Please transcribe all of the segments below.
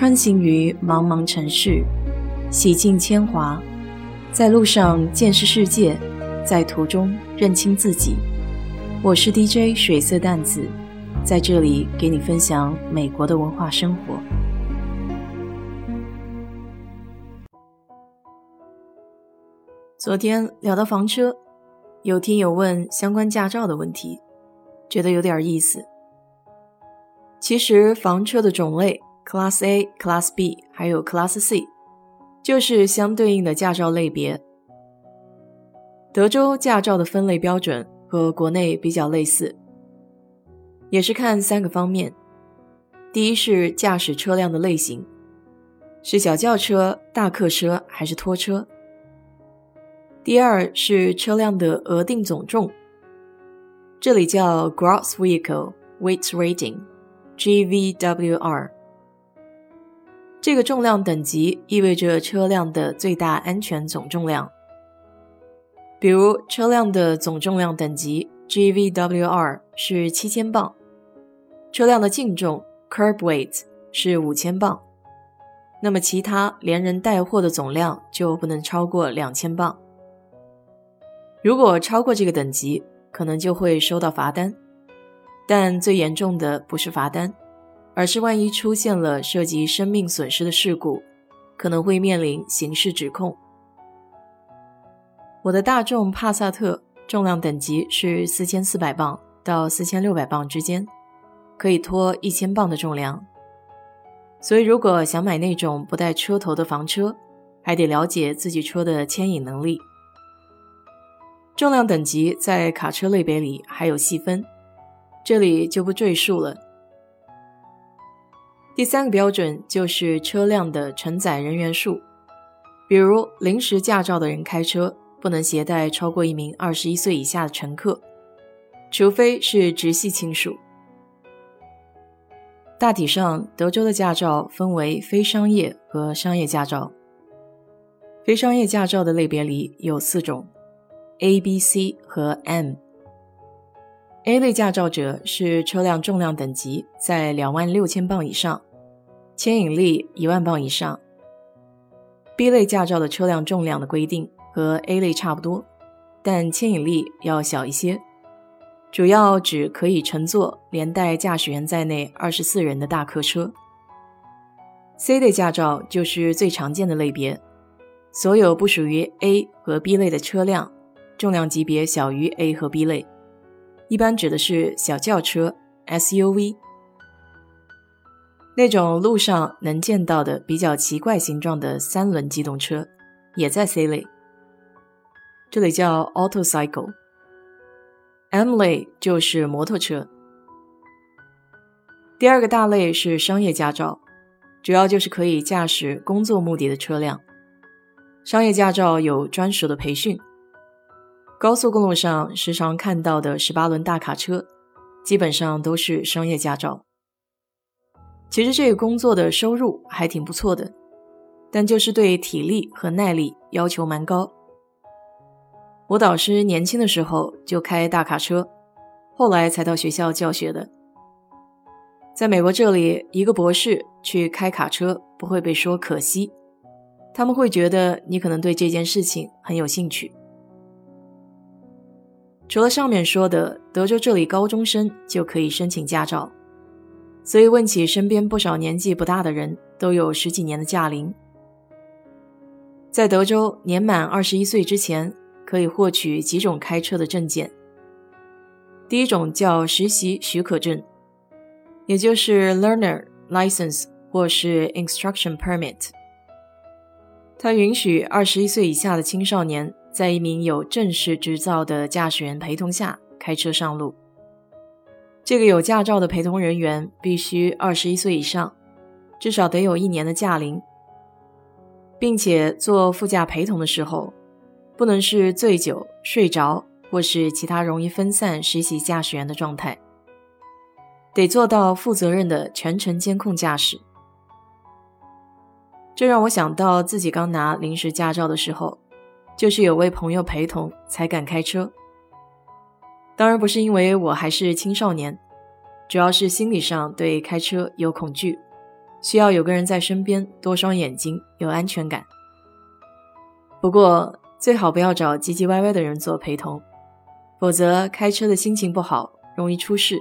穿行于茫茫城市，洗尽铅华，在路上见识世界，在途中认清自己。我是 DJ 水色淡子，在这里给你分享美国的文化生活。昨天聊到房车，有听友问相关驾照的问题，觉得有点意思。其实房车的种类。Class A、Class B 还有 Class C，就是相对应的驾照类别。德州驾照的分类标准和国内比较类似，也是看三个方面：第一是驾驶车辆的类型，是小轿车、大客车还是拖车；第二是车辆的额定总重，这里叫 Gross Vehicle Weight Rating（GVWR）。这个重量等级意味着车辆的最大安全总重量。比如，车辆的总重量等级 GVWR 是七千磅，车辆的净重 Curb Weight 是五千磅，那么其他连人带货的总量就不能超过两千磅。如果超过这个等级，可能就会收到罚单，但最严重的不是罚单。而是万一出现了涉及生命损失的事故，可能会面临刑事指控。我的大众帕萨特重量等级是四千四百磅到四千六百磅之间，可以拖一千磅的重量。所以，如果想买那种不带车头的房车，还得了解自己车的牵引能力。重量等级在卡车类别里还有细分，这里就不赘述了。第三个标准就是车辆的承载人员数，比如临时驾照的人开车不能携带超过一名二十一岁以下的乘客，除非是直系亲属。大体上，德州的驾照分为非商业和商业驾照。非商业驾照的类别里有四种：A、B、C 和 M。A 类驾照者是车辆重量等级在两万六千磅以上，牵引力一万磅以上。B 类驾照的车辆重量的规定和 A 类差不多，但牵引力要小一些，主要指可以乘坐连带驾驶员在内二十四人的大客车。C 类驾照就是最常见的类别，所有不属于 A 和 B 类的车辆，重量级别小于 A 和 B 类。一般指的是小轿车 SUV，那种路上能见到的比较奇怪形状的三轮机动车，也在 C 类。这里叫 Auto Cycle。M 类就是摩托车。第二个大类是商业驾照，主要就是可以驾驶工作目的的车辆。商业驾照有专属的培训。高速公路上时常看到的十八轮大卡车，基本上都是商业驾照。其实这个工作的收入还挺不错的，但就是对体力和耐力要求蛮高。我导师年轻的时候就开大卡车，后来才到学校教学的。在美国这里，一个博士去开卡车不会被说可惜，他们会觉得你可能对这件事情很有兴趣。除了上面说的，德州这里高中生就可以申请驾照，所以问起身边不少年纪不大的人，都有十几年的驾龄。在德州，年满二十一岁之前，可以获取几种开车的证件。第一种叫实习许可证，也就是 Learner License 或是 Instruction Permit，它允许二十一岁以下的青少年。在一名有正式执照的驾驶员陪同下开车上路。这个有驾照的陪同人员必须二十一岁以上，至少得有一年的驾龄，并且做副驾陪同的时候，不能是醉酒、睡着或是其他容易分散实习驾驶员的状态，得做到负责任的全程监控驾驶。这让我想到自己刚拿临时驾照的时候。就是有位朋友陪同才敢开车，当然不是因为我还是青少年，主要是心理上对开车有恐惧，需要有个人在身边，多双眼睛，有安全感。不过最好不要找唧唧歪歪的人做陪同，否则开车的心情不好，容易出事。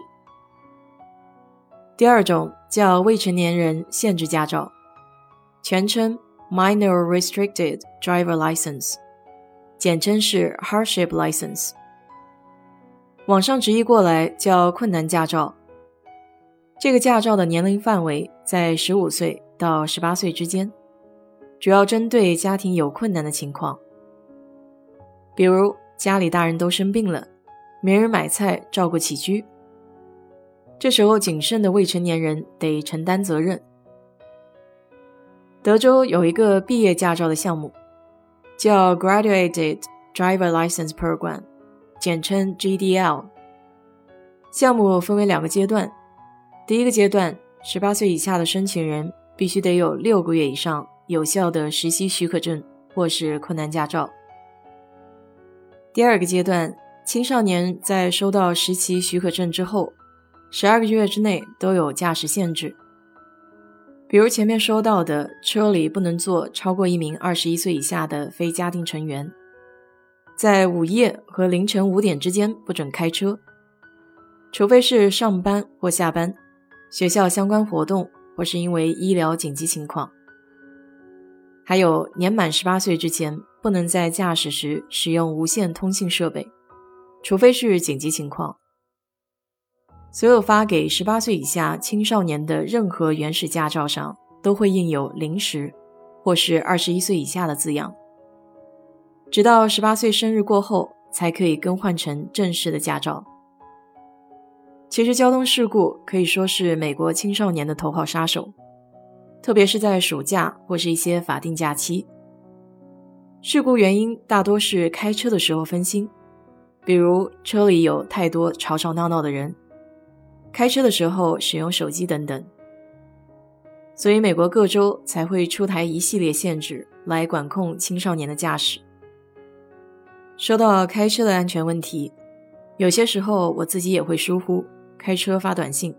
第二种叫未成年人限制驾照，全称 Minor Restricted Driver License，简称是 Hardship License。网上直译过来叫困难驾照。这个驾照的年龄范围在十五岁到十八岁之间，主要针对家庭有困难的情况，比如家里大人都生病了，没人买菜照顾起居。这时候，谨慎的未成年人得承担责任。德州有一个毕业驾照的项目，叫 Graduated Driver License Program，简称 GDL。项目分为两个阶段，第一个阶段，十八岁以下的申请人必须得有六个月以上有效的实习许可证或是困难驾照。第二个阶段，青少年在收到实习许可证之后。十二个月之内都有驾驶限制，比如前面说到的，车里不能坐超过一名二十一岁以下的非家庭成员，在午夜和凌晨五点之间不准开车，除非是上班或下班、学校相关活动或是因为医疗紧急情况。还有年满十八岁之前不能在驾驶时使用无线通信设备，除非是紧急情况。所有发给十八岁以下青少年的任何原始驾照上都会印有“临时”或是“二十一岁以下的”字样，直到十八岁生日过后才可以更换成正式的驾照。其实，交通事故可以说是美国青少年的头号杀手，特别是在暑假或是一些法定假期。事故原因大多是开车的时候分心，比如车里有太多吵吵闹闹的人。开车的时候使用手机等等，所以美国各州才会出台一系列限制来管控青少年的驾驶。说到开车的安全问题，有些时候我自己也会疏忽开车发短信，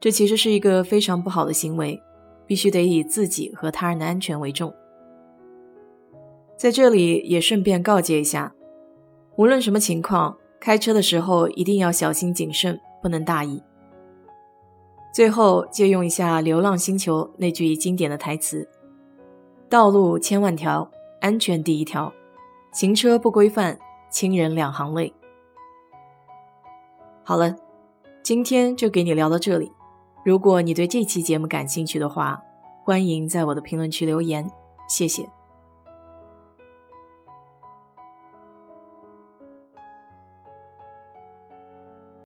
这其实是一个非常不好的行为，必须得以自己和他人的安全为重。在这里也顺便告诫一下，无论什么情况，开车的时候一定要小心谨慎。不能大意。最后借用一下《流浪星球》那句经典的台词：“道路千万条，安全第一条。行车不规范，亲人两行泪。”好了，今天就给你聊到这里。如果你对这期节目感兴趣的话，欢迎在我的评论区留言，谢谢。